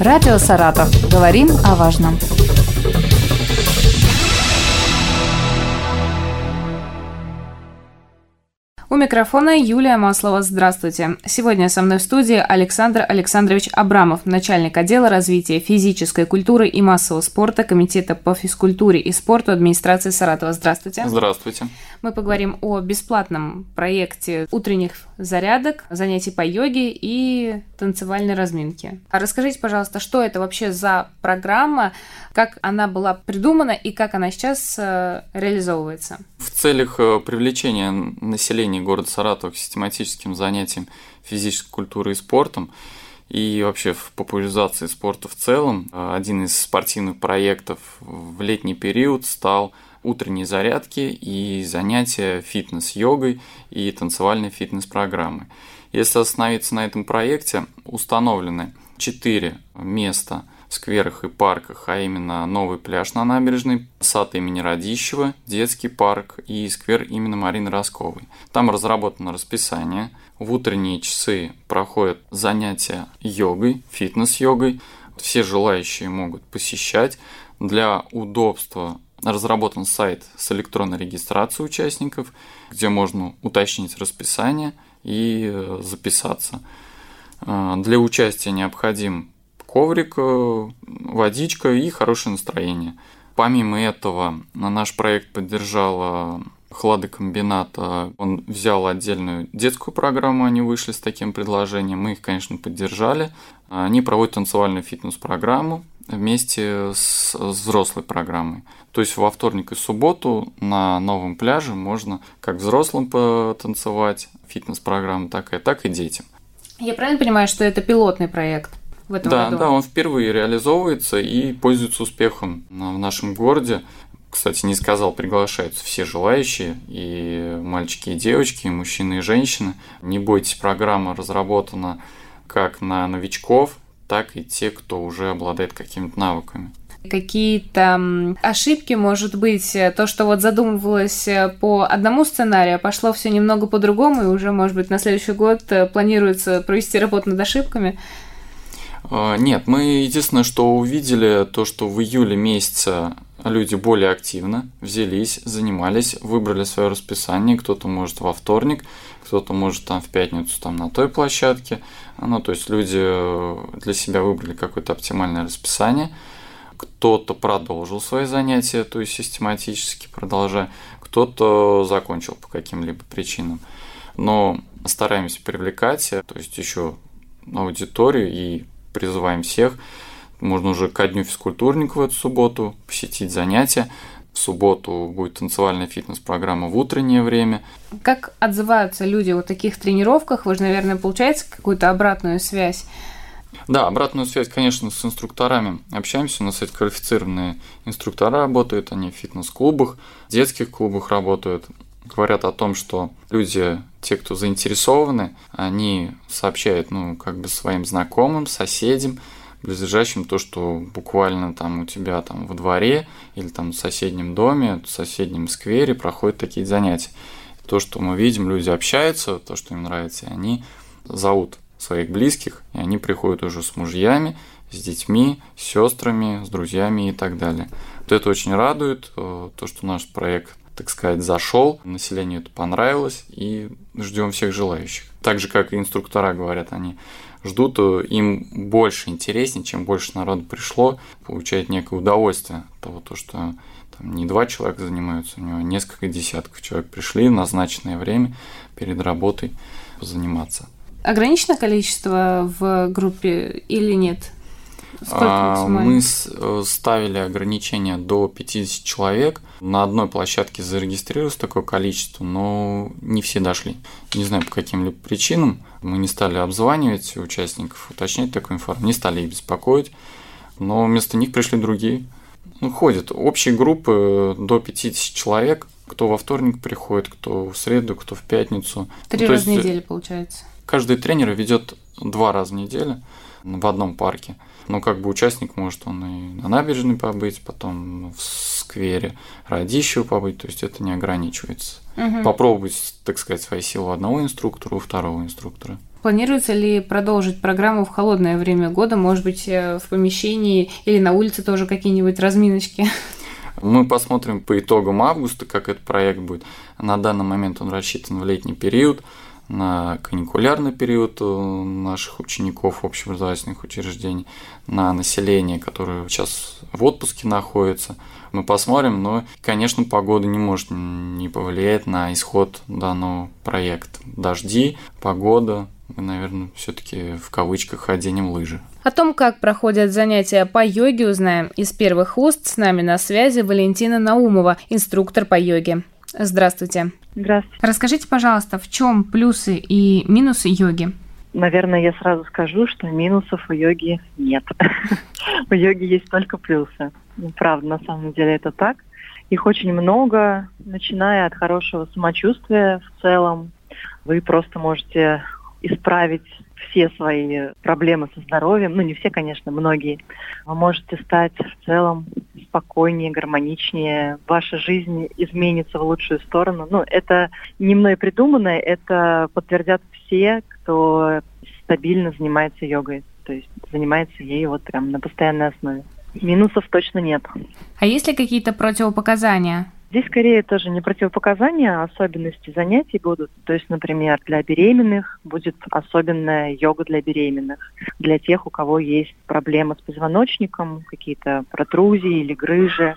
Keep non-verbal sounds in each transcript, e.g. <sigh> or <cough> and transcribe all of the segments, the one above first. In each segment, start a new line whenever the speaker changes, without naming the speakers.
Радио «Саратов». Говорим о важном. У микрофона Юлия Маслова. Здравствуйте. Сегодня со мной в студии Александр Александрович Абрамов, начальник отдела развития физической культуры и массового спорта Комитета по физкультуре и спорту администрации Саратова. Здравствуйте.
Здравствуйте.
Мы поговорим о бесплатном проекте утренних зарядок, занятий по йоге и танцевальной разминки. А расскажите, пожалуйста, что это вообще за программа, как она была придумана и как она сейчас э, реализовывается?
В целях э, привлечения населения города Саратова к систематическим занятиям физической культурой и спортом и вообще в популяризации спорта в целом, э, один из спортивных проектов в летний период стал – утренние зарядки и занятия фитнес-йогой и танцевальной фитнес-программой. Если остановиться на этом проекте, установлены 4 места в скверах и парках, а именно новый пляж на набережной, сад имени Радищева, детский парк и сквер имени Марины Росковой. Там разработано расписание. В утренние часы проходят занятия йогой, фитнес-йогой. Все желающие могут посещать. Для удобства разработан сайт с электронной регистрацией участников, где можно уточнить расписание и э, записаться. Э, для участия необходим коврик, э, водичка и хорошее настроение. Помимо этого, наш проект поддержал хладокомбинат. Он взял отдельную детскую программу, они вышли с таким предложением. Мы их, конечно, поддержали. Они проводят танцевальную фитнес-программу вместе с взрослой программой. То есть во вторник и субботу на новом пляже можно как взрослым потанцевать, фитнес-программа такая, так и детям.
Я правильно понимаю, что это пилотный проект? В этом
да,
году?
да, он впервые реализовывается и пользуется успехом в нашем городе. Кстати, не сказал, приглашаются все желающие, и мальчики, и девочки, и мужчины, и женщины. Не бойтесь, программа разработана как на новичков, так и те, кто уже обладает какими-то навыками
какие-то ошибки, может быть, то, что вот задумывалось э, по одному сценарию, а пошло все немного по-другому, и уже, может быть, на следующий год э, планируется провести работу над ошибками?
А, нет, мы единственное, что увидели, то, что в июле месяце люди более активно взялись, занимались, выбрали свое расписание, кто-то может во вторник, кто-то может там в пятницу там на той площадке, ну, то есть люди э, для себя выбрали какое-то оптимальное расписание – кто-то продолжил свои занятия, то есть систематически продолжая, кто-то закончил по каким-либо причинам. Но стараемся привлекать, то есть еще аудиторию и призываем всех. Можно уже ко дню физкультурника в эту субботу посетить занятия. В субботу будет танцевальная фитнес-программа в утреннее время.
Как отзываются люди о таких тренировках? Вы же, наверное, получаете какую-то обратную связь
да, обратную связь, конечно, с инструкторами общаемся. У нас эти квалифицированные инструктора работают, они в фитнес-клубах, в детских клубах работают. Говорят о том, что люди, те, кто заинтересованы, они сообщают, ну, как бы своим знакомым, соседям, близлежащим то, что буквально там у тебя там во дворе или там в соседнем доме, в соседнем сквере проходят такие занятия. То, что мы видим, люди общаются, то, что им нравится, и они зовут своих близких, и они приходят уже с мужьями, с детьми, с сестрами, с друзьями и так далее. Вот это очень радует, э, то, что наш проект, так сказать, зашел, населению это понравилось, и ждем всех желающих. Так же, как и инструктора говорят, они ждут, э, им больше интереснее, чем больше народу пришло, получает некое удовольствие от того, то, что там не два человека занимаются, у него несколько десятков человек пришли в назначенное время перед работой заниматься
ограничено количество в группе или нет?
А, мы э, ставили ограничение до 50 человек. На одной площадке зарегистрировалось такое количество, но не все дошли. Не знаю по каким-либо причинам. Мы не стали обзванивать участников, уточнять такую информацию, не стали их беспокоить. Но вместо них пришли другие. Ну, ходят общие группы до 50 человек. Кто во вторник приходит, кто в среду, кто в пятницу.
Три
ну,
раза в неделю, получается.
Каждый тренер ведет два раза в неделю в одном парке. Но как бы участник может он и на набережной побыть, потом в сквере Радищева побыть, то есть это не ограничивается. Угу. Попробовать, так сказать, свои силы у одного инструктора, у второго инструктора.
Планируется ли продолжить программу в холодное время года, может быть, э, в помещении или на улице тоже какие-нибудь разминочки? <laughs>
Мы посмотрим по итогам августа, как этот проект будет. На данный момент он рассчитан в летний период, на каникулярный период наших учеников общеобразовательных учреждений, на население, которое сейчас в отпуске находится. Мы посмотрим, но, конечно, погода не может не повлиять на исход данного проекта. Дожди, погода, мы, наверное, все-таки в кавычках оденем лыжи.
О том, как проходят занятия по йоге, узнаем из первых уст. С нами на связи Валентина Наумова, инструктор по йоге. Здравствуйте.
Здравствуйте.
Расскажите, пожалуйста, в чем плюсы и минусы йоги?
Наверное, я сразу скажу, что минусов у йоги нет. <laughs> У йоги есть только плюсы. Ну, правда, на самом деле это так. Их очень много, начиная от хорошего самочувствия в целом. Вы просто можете исправить все свои проблемы со здоровьем, ну не все, конечно, многие, вы можете стать в целом спокойнее, гармоничнее, ваша жизнь изменится в лучшую сторону. Ну, это не мной придуманное, это подтвердят все, кто стабильно занимается йогой, то есть занимается ей вот прям на постоянной основе. Минусов точно нет.
А есть ли какие-то противопоказания?
Здесь скорее тоже не противопоказания, а особенности занятий будут. То есть, например, для беременных будет особенная йога для беременных. Для тех, у кого есть проблемы с позвоночником, какие-то протрузии или грыжи,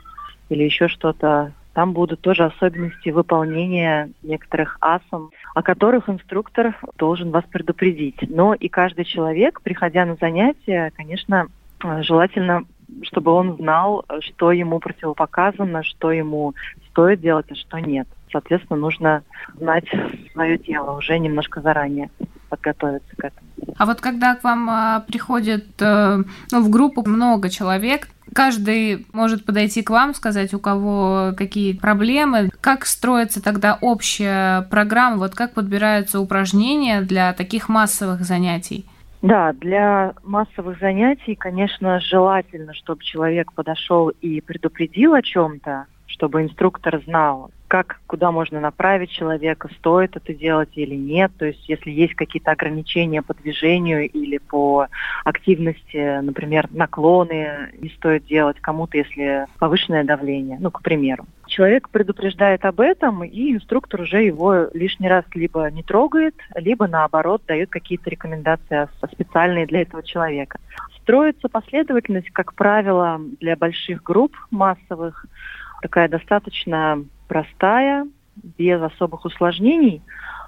или еще что-то. Там будут тоже особенности выполнения некоторых асан, о которых инструктор должен вас предупредить. Но и каждый человек, приходя на занятия, конечно, желательно чтобы он знал, что ему противопоказано, что ему стоит делать, а что нет. Соответственно, нужно знать свое тело уже немножко заранее, подготовиться к этому.
А вот когда к вам а, приходит э, ну, в группу много человек, каждый может подойти к вам, сказать, у кого какие проблемы. Как строится тогда общая программа? Вот как подбираются упражнения для таких массовых занятий?
Да, для массовых занятий, конечно, желательно, чтобы человек подошел и предупредил о чем-то, чтобы инструктор знал, как, куда можно направить человека, стоит это делать или нет. То есть, если есть какие-то ограничения по движению или по активности, например, наклоны не стоит делать кому-то, если повышенное давление, ну, к примеру. Человек предупреждает об этом, и инструктор уже его лишний раз либо не трогает, либо наоборот дает какие-то рекомендации специальные для этого человека. Строится последовательность, как правило, для больших групп массовых, такая достаточно простая, без особых усложнений,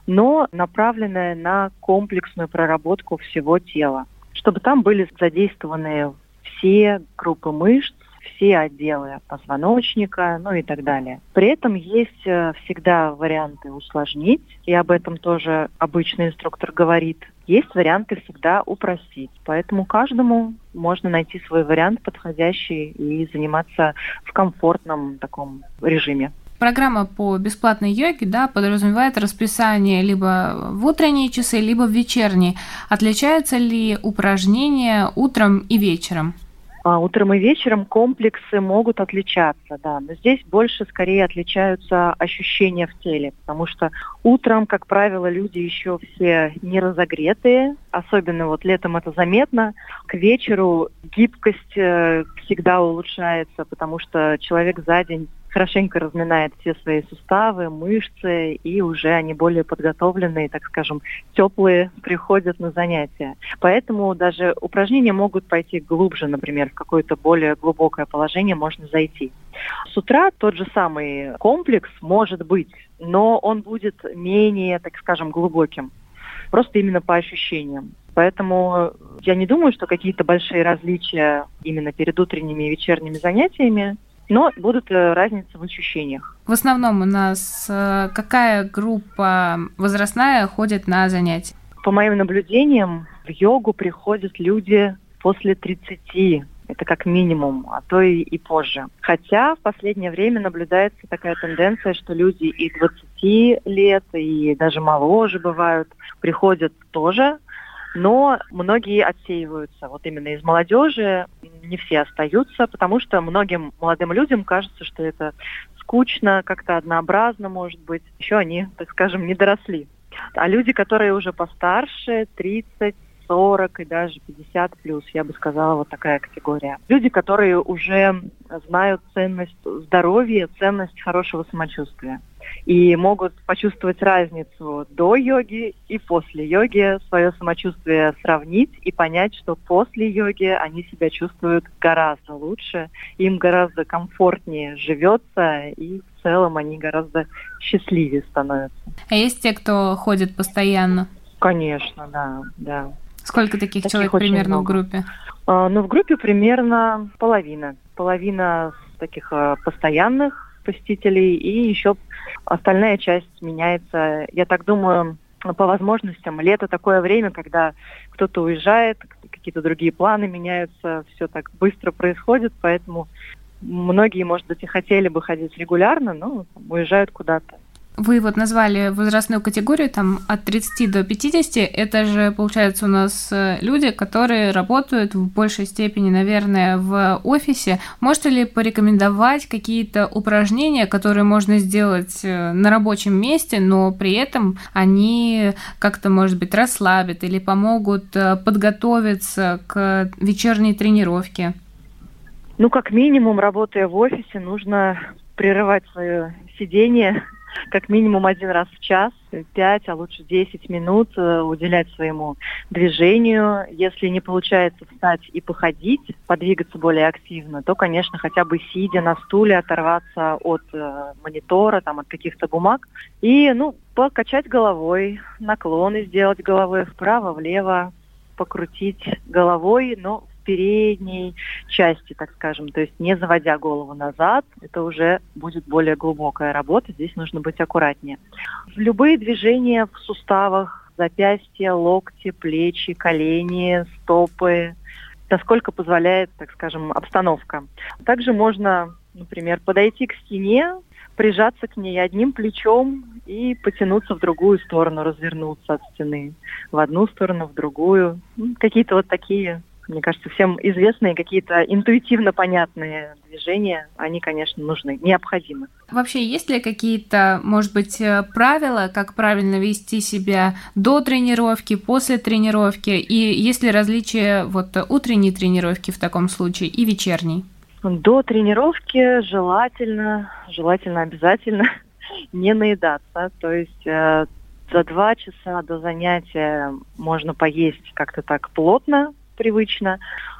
но направленная на комплексную проработку всего тела, чтобы там были задействованы все группы мышц, все отделы позвоночника, ну и так далее. При этом есть э, всегда варианты усложнить, и об этом тоже обычный инструктор говорит. Есть варианты всегда упростить. Поэтому каждому можно найти свой вариант подходящий и заниматься в комфортном таком режиме
программа по бесплатной йоге да, подразумевает расписание либо в утренние часы, либо в вечерние. Отличаются ли упражнения утром и вечером?
А, утром и вечером комплексы могут отличаться, да, но здесь больше скорее отличаются ощущения в теле, потому что утром, как правило, люди еще все не разогретые, особенно вот летом это заметно. К вечеру гибкость э, всегда улучшается, потому что человек за день хорошенько разминает все свои суставы, мышцы, и уже они более подготовленные, так скажем, теплые приходят на занятия. Поэтому даже упражнения могут пойти глубже, например, в какое-то более глубокое положение можно зайти. С утра тот же самый комплекс может быть, но он будет менее, так скажем, глубоким. Просто именно по ощущениям. Поэтому я не думаю, что какие-то большие различия именно перед утренними и вечерними занятиями но будут э, разницы в ощущениях.
В основном у нас э, какая группа возрастная ходит на занятия?
По моим наблюдениям, в йогу приходят люди после 30, это как минимум, а то и, и позже. Хотя в последнее время наблюдается такая тенденция, что люди и 20 лет, и даже моложе бывают, приходят тоже но многие отсеиваются. Вот именно из молодежи не все остаются, потому что многим молодым людям кажется, что это скучно, как-то однообразно, может быть. Еще они, так скажем, не доросли. А люди, которые уже постарше, 30, 40 и даже 50 плюс, я бы сказала, вот такая категория. Люди, которые уже знают ценность здоровья, ценность хорошего самочувствия и могут почувствовать разницу до йоги и после йоги, свое самочувствие сравнить и понять, что после йоги они себя чувствуют гораздо лучше, им гораздо комфортнее живется и в целом они гораздо счастливее становятся.
А есть те, кто ходит постоянно?
Конечно, да, да.
Сколько таких, таких человек примерно много. в группе?
А, ну, в группе примерно половина. Половина таких а, постоянных посетителей, и еще остальная часть меняется. Я так думаю, по возможностям. Лето такое время, когда кто-то уезжает, какие-то другие планы меняются, все так быстро происходит, поэтому многие, может быть, и хотели бы ходить регулярно, но уезжают куда-то.
Вы вот назвали возрастную категорию там от 30 до 50. Это же, получается, у нас э, люди, которые работают в большей степени, наверное, в офисе. Можете ли порекомендовать какие-то упражнения, которые можно сделать э, на рабочем месте, но при этом они как-то, может быть, расслабят или помогут э, подготовиться к вечерней тренировке?
Ну, как минимум, работая в офисе, нужно прерывать свое сидение как минимум один раз в час, пять, а лучше десять минут э, уделять своему движению. Если не получается встать и походить, подвигаться более активно, то, конечно, хотя бы сидя на стуле, оторваться от э, монитора, там, от каких-то бумаг и, ну, покачать головой, наклоны сделать головой вправо-влево, покрутить головой, но передней части, так скажем, то есть не заводя голову назад, это уже будет более глубокая работа, здесь нужно быть аккуратнее. Любые движения в суставах, запястья, локти, плечи, колени, стопы, насколько позволяет, так скажем, обстановка. Также можно, например, подойти к стене, прижаться к ней одним плечом и потянуться в другую сторону, развернуться от стены. В одну сторону, в другую. Ну, какие-то вот такие мне кажется, всем известные какие-то интуитивно понятные движения, они, конечно, нужны, необходимы.
Вообще, есть ли какие-то, может быть, э, правила, как правильно вести себя до тренировки, после тренировки, и есть ли различия вот утренней тренировки в таком случае и вечерней?
До тренировки желательно, желательно обязательно <laughs> не наедаться, то есть э, за два часа до занятия можно поесть как-то так плотно, привычно.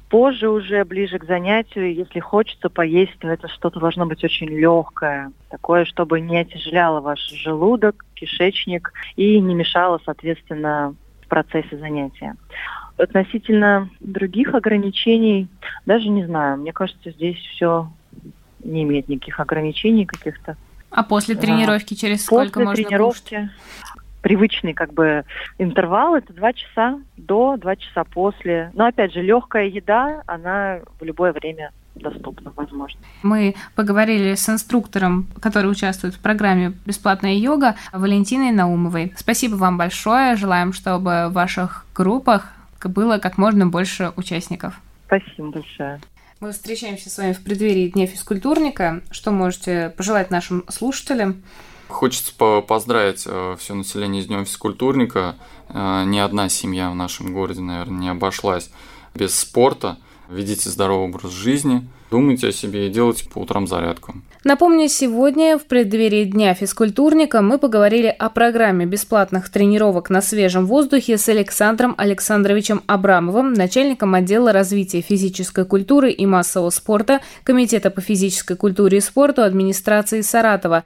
Позже уже, ближе к занятию, если хочется поесть, то это что-то должно быть очень легкое, такое, чтобы не отяжеляло ваш желудок, кишечник и не мешало, соответственно, в процессе занятия. Относительно других ограничений, даже не знаю, мне кажется, здесь все не имеет никаких ограничений каких-то.
А после тренировки через сколько
после
можно
тренировки, кушать? Привычный как бы интервал это два часа до, два часа после. Но опять же, легкая еда, она в любое время доступна, возможно.
Мы поговорили с инструктором, который участвует в программе «Бесплатная йога» Валентиной Наумовой. Спасибо вам большое. Желаем, чтобы в ваших группах было как можно больше участников.
Спасибо большое.
Мы встречаемся с вами в преддверии Дня физкультурника. Что можете пожелать нашим слушателям?
Хочется поздравить э, все население с Днем физкультурника. Э, ни одна семья в нашем городе, наверное, не обошлась без спорта. Ведите здоровый образ жизни, думайте о себе и делайте по утрам зарядку.
Напомню, сегодня в преддверии Дня физкультурника мы поговорили о программе бесплатных тренировок на свежем воздухе с Александром Александровичем Абрамовым, начальником отдела развития физической культуры и массового спорта Комитета по физической культуре и спорту администрации Саратова.